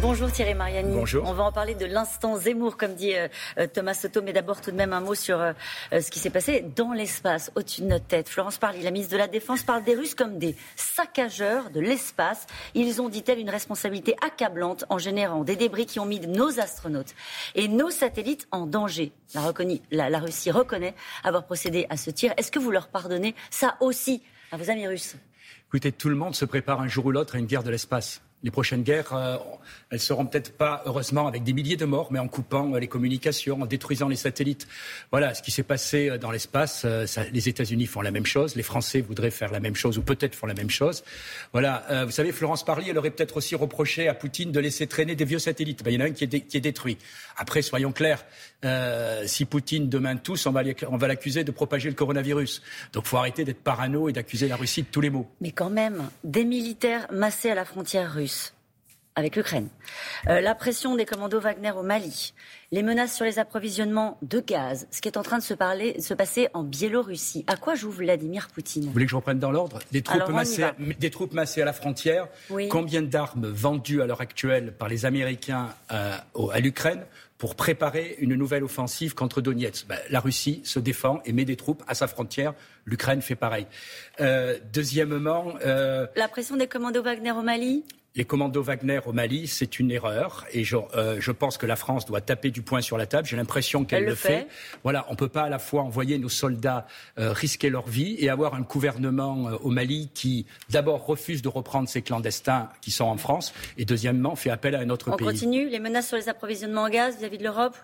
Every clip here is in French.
Bonjour Thierry Mariani. Bonjour. On va en parler de l'instant Zemmour, comme dit euh, euh, Thomas Soto, mais d'abord tout de même un mot sur euh, ce qui s'est passé dans l'espace, au-dessus de notre tête. Florence Parly, la ministre de la Défense, parle des Russes comme des saccageurs de l'espace. Ils ont, dit-elle, une responsabilité accablante en générant des débris qui ont mis nos astronautes et nos satellites en danger. La, la Russie reconnaît avoir procédé à ce tir. Est-ce que vous leur pardonnez ça aussi à vos amis russes? Écoutez, tout le monde se prépare un jour ou l'autre à une guerre de l'espace les prochaines guerres, euh, elles seront peut-être pas, heureusement, avec des milliers de morts, mais en coupant euh, les communications, en détruisant les satellites. Voilà ce qui s'est passé euh, dans l'espace. les États-Unis font la même chose, les Français voudraient faire la même chose, ou peut-être font la même chose. Voilà. vous savez, Florence Parly, elle aurait peut-être aussi reproché à Poutine de laisser traîner des vieux satellites. Ben, il y en a un qui est, qui est détruit. Après, soyons clairs, si Poutine demain tous, on va l'accuser de propager le coronavirus. Donc, faut arrêter d'être parano et d'accuser la Russie de tous les maux. Mais quand même, des militaires massés à la frontière russe avec l'Ukraine, euh, la pression des commandos Wagner au Mali, les menaces sur les approvisionnements de gaz, ce qui est en train de se, parler, se passer en Biélorussie. À quoi joue Vladimir Poutine? Vous voulez que je reprenne dans l'ordre? Des, troupes massées, des troupes massées à la frontière. Combien d'armes vendues à l'heure actuelle par les Américains euh, à l'Ukraine pour préparer une nouvelle offensive contre Donetsk? Ben, la Russie se défend et met des troupes à sa frontière. L'Ukraine fait pareil. Euh, deuxièmement, la pression des commandos Wagner au Mali? Les commandos Wagner au Mali, c'est une erreur. Et je, euh, je, pense que la France doit taper du poing sur la table. J'ai l'impression qu'elle le, fait. Voilà, on ne peut pas à la fois envoyer nos soldats euh, risquer leur vie et avoir un gouvernement euh, au Mali qui, d'abord, refuse de reprendre ces clandestins qui sont en France et, deuxièmement, fait appel à un autre pays. On continue les menaces sur les approvisionnements en gaz vis-à-vis de l'Europe?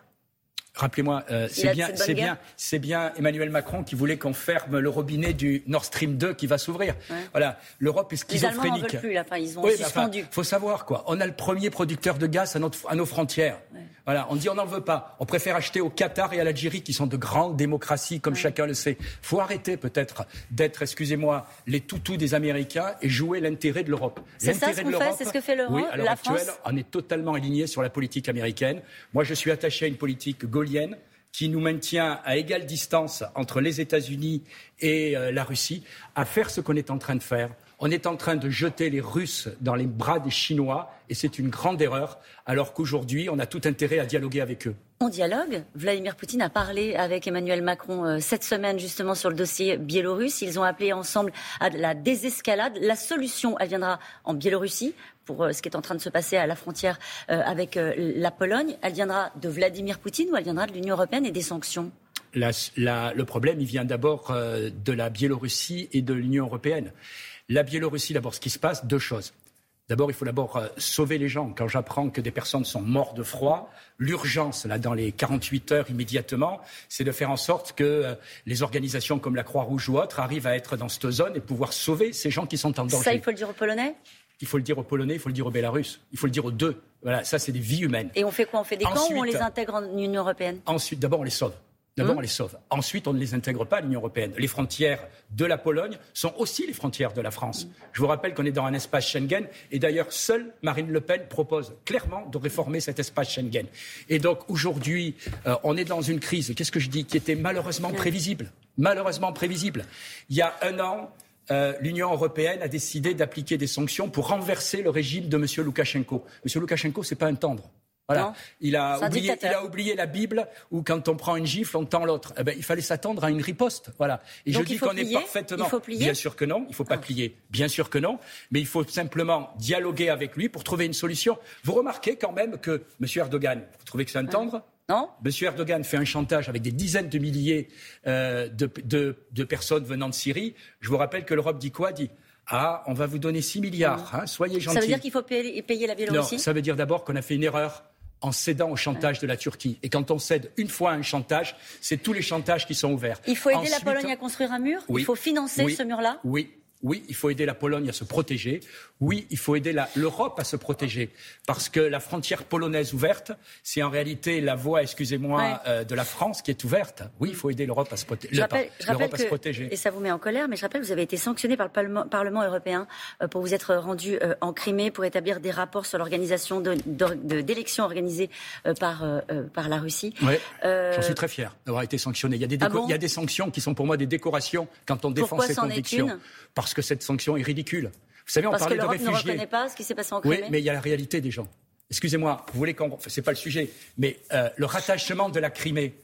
Rappelez-moi, euh, c'est bien, c'est bien, c'est bien Emmanuel Macron qui voulait qu'on ferme le robinet du Nord Stream 2 qui va s'ouvrir. Voilà, l'Europe est schizophrénique. Les Allemands plus, là. ils ont suspendu. faut savoir quoi. On a le premier producteur de gaz à, notre, à nos frontières. Voilà, on dit on n'en veut pas. On préfère acheter au Qatar et à l'Algérie qui sont de grandes démocraties, comme chacun le sait. Faut arrêter peut-être d'être, excusez-moi, les toutous des Américains et jouer l'intérêt de l'Europe. C'est ça ce qu'on fait, c'est ce que fait l'Europe. Oui, à l'heure actuelle, on est totalement aligné sur la politique américaine. Moi, je suis attaché à une politique gaulienne qui nous maintient à égale distance entre les États-Unis et euh, la Russie, à faire ce qu'on est en train de faire on est en train de jeter les Russes dans les bras des Chinois et c'est une grande erreur, alors qu'aujourd'hui, on a tout intérêt à dialoguer avec eux. On dialogue. Vladimir Poutine a parlé avec Emmanuel Macron euh, cette semaine justement sur le dossier biélorusse. Ils ont appelé ensemble à la désescalade. La solution, elle viendra en Biélorussie pour euh, ce qui est en train de se passer à la frontière euh, avec la Pologne. Elle viendra de Vladimir Poutine ou elle viendra de l'Union européenne et des sanctions? Le problème, il vient d'abord de la Biélorussie et de l'Union européenne. La Biélorussie, d'abord, ce qui se passe, deux choses. D'abord, il faut d'abord euh, sauver les gens. Quand j'apprends que des personnes sont mortes de froid, l'urgence, là, dans les 48 heures immédiatement, c'est de faire en sorte que euh, les organisations comme la Croix-Rouge ou autres arrivent à être dans cette zone et pouvoir sauver ces gens qui sont en danger. Ça, il faut le dire aux Polonais? Il faut le dire aux Polonais, il faut le dire aux Bélarusses, il faut le dire aux deux. Voilà, ça, c'est des vies humaines. Et on fait quoi? On fait des camps ou on les intègre en Union européenne? Ensuite, d'abord, on les sauve. D'abord, on les sauve. Ensuite, on ne les intègre pas à l'Union européenne. Les frontières de la Pologne sont aussi les frontières de la France. Je vous rappelle qu'on est dans un espace Schengen et d'ailleurs, seule Marine Le Pen propose clairement de réformer cet espace Schengen. Et donc, aujourd'hui, euh, on est dans une crise, qu'est-ce que je dis, qui était malheureusement prévisible. Malheureusement prévisible. Il y a un an, euh, l'Union européenne a décidé d'appliquer des sanctions pour renverser le régime de M. Loukachenko. M. Loukachenko, c'est pas un tendre. Voilà. Il a, oublié, il a oublié la Bible où quand on prend une gifle, on tend l'autre. Eh ben, il fallait s'attendre à une riposte. Voilà. Et je dis qu'on est parfaitement. Il faut plier Bien sûr que non. Il ne faut pas ah. plier. Bien sûr que non. Mais il faut simplement dialoguer avec lui pour trouver une solution. Vous remarquez quand même que M. Erdogan, vous trouvez que c'est un tendre? Non. M. Erdogan fait un chantage avec des dizaines de milliers euh, de, de, de, personnes venant de Syrie. Je vous rappelle que l'Europe dit quoi? Dit ah, on va vous donner 6 milliards, hein, soyez gentils. Ça veut dire qu'il faut payer, payer la Biélorussie? Non, ça veut dire d'abord qu'on a fait une erreur en cédant au chantage de la Turquie. Et quand on cède une fois un chantage, c'est tous les chantages qui sont ouverts. Il faut aider la Pologne à construire un mur? Il faut financer ce mur-là? Oui, oui, il faut aider la Pologne à se protéger. Oui, il faut aider l'Europe à se protéger. Parce que la frontière polonaise ouverte, c'est en réalité la voie, excusez-moi, euh, de la France qui est ouverte. Oui, il faut aider l'Europe à, se, protéger. Et ça vous met en colère, mais je rappelle, vous avez été sanctionné par le Parlement, européen euh, pour vous être rendu euh, en Crimée pour établir des rapports sur l'organisation d'élections organisées par, par la Russie. Oui, j'en suis très fier d'avoir été sanctionné. Il y, a des ah il y a des sanctions qui sont pour moi des décorations quand on défend ses convictions parce que cette sanction est ridicule. Vous savez, on Parce parlait que de réfugiés. ne reconnaît pas ce qui s'est passé en Crimée. Oui, mais il y a la réalité des gens. excusez-moi, vous voulez qu'on. Enfin, c'est pas le sujet, mais euh, le rattachement de la Crimée.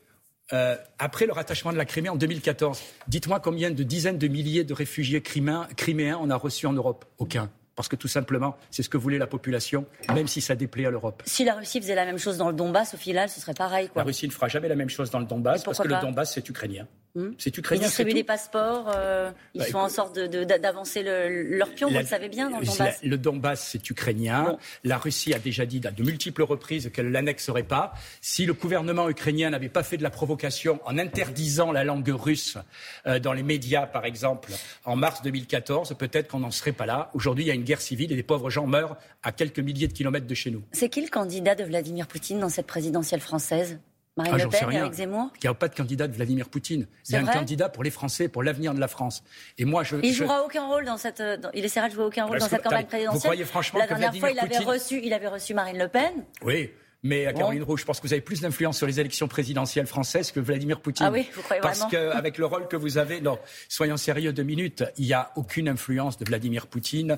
Euh, après le rattachement de la Crimée en 2014, dites-moi combien de dizaines de milliers de réfugiés criméens, criméens on a reçus en Europe? Aucun parce que tout simplement, c'est ce que voulait la population, même si ça déplaît à l'Europe. Si la Russie faisait la même chose dans le Donbass, au final, ce serait pareil. Quoi. La Russie ne fera jamais la même chose dans le Donbass, parce que le Donbass, c'est ukrainien. Hmm. C'est ukrainien. Ils distribuent des passeports, euh, ils bah, sont en sorte d'avancer leur pion, vous le savez bien, dans le Donbass. le Donbass, c'est ukrainien. La Russie a déjà dit à de multiples reprises qu'elle ne l'annexerait pas. Si le gouvernement ukrainien n'avait pas fait de la provocation en interdisant la langue russe euh, dans les médias, par exemple, en mars 2014, peut-être qu'on n'en serait pas là. Aujourd'hui, il y a une guerre civile et des pauvres gens meurent à quelques milliers de kilomètres de chez nous. C'est qui le candidat de Vladimir Poutine dans cette présidentielle française? Marine ah, Le Pen, Eric Zemmour Il n'y a pas de candidat de Vladimir Poutine. Il y a un candidat pour les Français, pour l'avenir de la France. Et moi, je. Il jouera aucun rôle dans cette. il essaiera de jouer aucun rôle dans cette campagne présidentielle. Vous croyez franchement la dernière fois, il avait reçu, il avait reçu Marine Le Pen. Oui. Mais à Caroline Roux, je pense que vous avez plus d'influence sur les élections présidentielles françaises que Vladimir Poutine. Ah oui, vous croyez Parce qu'avec le rôle que vous avez, non, soyons sérieux deux minutes, il n'y a aucune influence de Vladimir Poutine.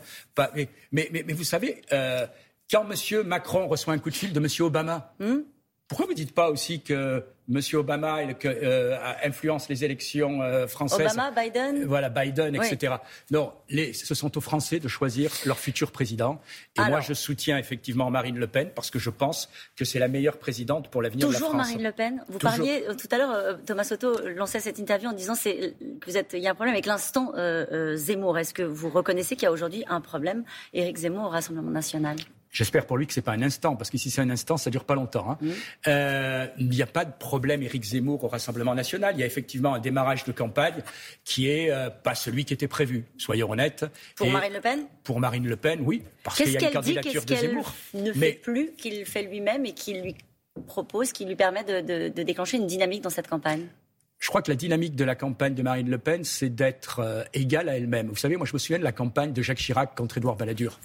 mais, mais, mais, vous savez, euh, quand M. Macron reçoit un coup de fil de M. Obama, hmm? Pourquoi vous ne dites pas aussi que M. Obama euh, influence les élections euh, françaises Obama, Biden? Voilà, Biden, etc. Non, ce sont aux Français de choisir leur futur président. Et moi, je soutiens effectivement Marine Le Pen parce que je pense que c'est la meilleure présidente pour l'avenir de la France. Toujours Marine Le Pen? Vous parliez euh, tout à l'heure, Thomas Soto lançait cette interview en disant que vous êtes, il y a un problème avec l'instant Zemmour. Est-ce que vous reconnaissez qu'il y a aujourd'hui un problème? Éric Zemmour au Rassemblement national J'espère pour lui que ce n'est pas un instant, parce que si c'est un instant, ça ne dure pas longtemps. Hein. Euh, il n'y a pas de problème, Éric Zemmour, au Rassemblement national. Il y a effectivement un démarrage de campagne qui est euh, pas celui qui était prévu, soyons honnêtes. Pour Marine Le Pen? Pour Marine Le Pen, oui, parce qu'il y a une candidature de Zemmour. ne fait plus, qu'il fait lui-même et qu'il lui propose, qui lui permet de, déclencher une dynamique dans cette campagne? Je crois que la dynamique de la campagne de Marine Le Pen, c'est d'être euh, égale à elle-même. Vous savez, moi, je me souviens de la campagne de Jacques Chirac contre Édouard Balladur.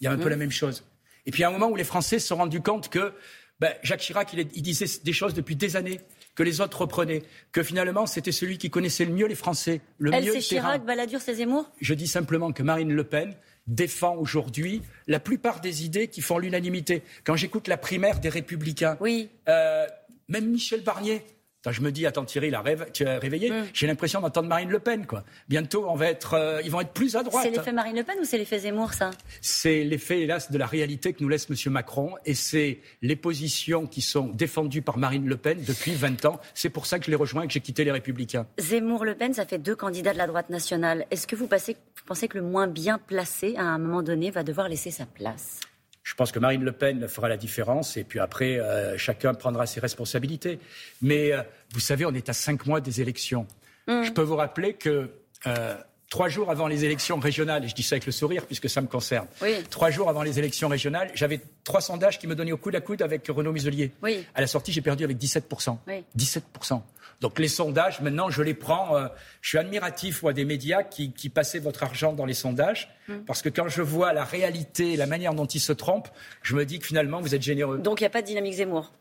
Il y a un peu mmh. la même chose. Et puis à un moment où les Français se sont rendus compte que ben, Jacques Chirac, il, disait des choses depuis des années que les autres reprenaient, que finalement c'était celui qui connaissait le mieux les Français, le Elle, mieux c'est Chirac, Balladur, c'est Zemmour? Je dis simplement que Marine Le Pen défend aujourd'hui la plupart des idées qui font l'unanimité. Quand j'écoute la primaire des Républicains, oui. Euh, même Michel Barnier, je me dis, attends Thierry, la tu as réveillé. Mm. J'ai l'impression d'entendre Marine Le Pen. Quoi. Bientôt, on va être, euh, ils vont être plus à droite. C'est l'effet Marine Le Pen ou c'est l'effet Zemmour, ça? C'est l'effet, hélas, de la réalité que nous laisse M. Macron. Et c'est les positions qui sont défendues par Marine Le Pen depuis 20 ans. C'est pour ça que je l'ai rejoint et que j'ai quitté les Républicains. Zemmour-Le Pen, ça fait deux candidats de la droite nationale. Est-ce que vous, pensez que le moins bien placé, à un moment donné, va devoir laisser sa place? Je pense que Marine Le Pen fera la différence et puis après, euh, chacun prendra ses responsabilités. Mais euh, vous savez, on est à cinq mois des élections. Mm. Je peux vous rappeler que euh, trois jours avant les élections régionales, et je dis ça avec le sourire puisque ça me concerne, trois jours avant les élections régionales, j'avais trois sondages qui me donnaient au coude à coude avec Renaud Muselier. À la sortie, j'ai perdu avec 17%. 17%. Donc les sondages, maintenant, je les prends. Euh, je suis admiratif des médias qui, qui, passaient votre argent dans les sondages, mm. parce que quand je vois la réalité, la manière dont ils se trompent, je me dis que finalement, vous êtes généreux. Donc il n'y a pas de dynamique Zemmour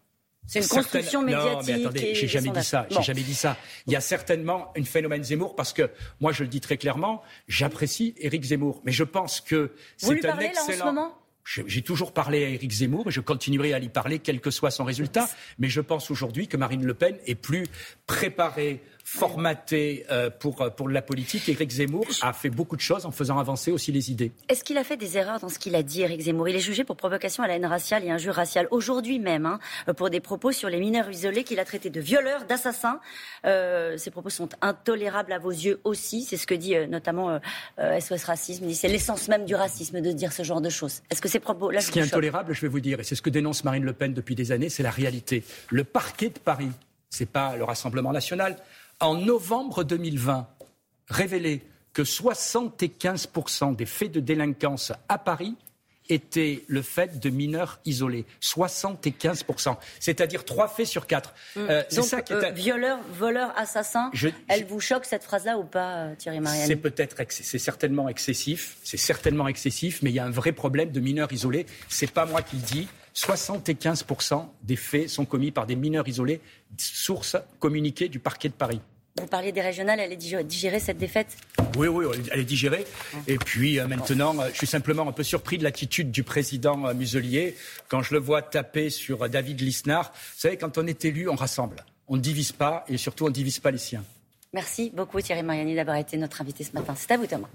c'est une construction médiatique. Non, mais attendez, j'ai jamais dit ça. J'ai jamais dit ça. Il y a certainement un phénomène Zemmour parce que moi, je le dis très clairement, j'apprécie Éric Zemmour, mais je pense que c'est un excellent. Là, en ce moment j'ai toujours parlé à Éric Zemmour et je continuerai à lui parler quel que soit son résultat. Mais je pense aujourd'hui que Marine Le Pen est plus préparée, formaté euh, pour, euh, pour la politique. Éric Zemmour a fait beaucoup de choses en faisant avancer aussi les idées. Est-ce qu'il a fait des erreurs dans ce qu'il a dit, Éric Zemmour? Il est jugé pour provocation à la haine raciale et injure raciale aujourd'hui même, hein, pour des propos sur les mineurs isolés qu'il a traités de violeurs, d'assassins. Euh, ces propos sont intolérables à vos yeux aussi. C'est ce que dit notamment SOS Racisme. C'est l'essence même du racisme de dire ce genre de choses. Est-ce que ces propos-là... Ce qui est intolérable, je vais vous dire, et c'est ce que dénonce Marine Le Pen depuis des années, c'est la réalité. Le parquet de Paris, c'est pas le Rassemblement national, en novembre 2020, révélé que 75% des faits de délinquance à Paris étaient le fait de mineurs isolés. 75%. C'est-à-dire trois faits sur quatre. Mmh. Euh, c'est ça qui est... Euh, violeur, voleur, assassin, elle vous choque cette phrase-là ou pas, euh, Thierry Mariani? C'est peut-être, c'est certainement excessif. C'est certainement excessif, mais il y a un vrai problème de mineurs isolés. C'est pas moi qui le dis. 75% des faits sont commis par des mineurs isolés, source communiquée du parquet de Paris. Vous parliez des régionales, elle est digérée cette défaite? Oui, oui, elle est digérée. Et puis euh, maintenant, euh, je suis simplement un peu surpris de l'attitude du président euh, Muselier quand je le vois taper sur David Lisnard. Vous savez, quand on est élu, on rassemble. On ne divise pas et surtout on ne divise pas les siens. Merci beaucoup Thierry Mariani d'avoir été notre invité ce matin. C'est à vous Thomas.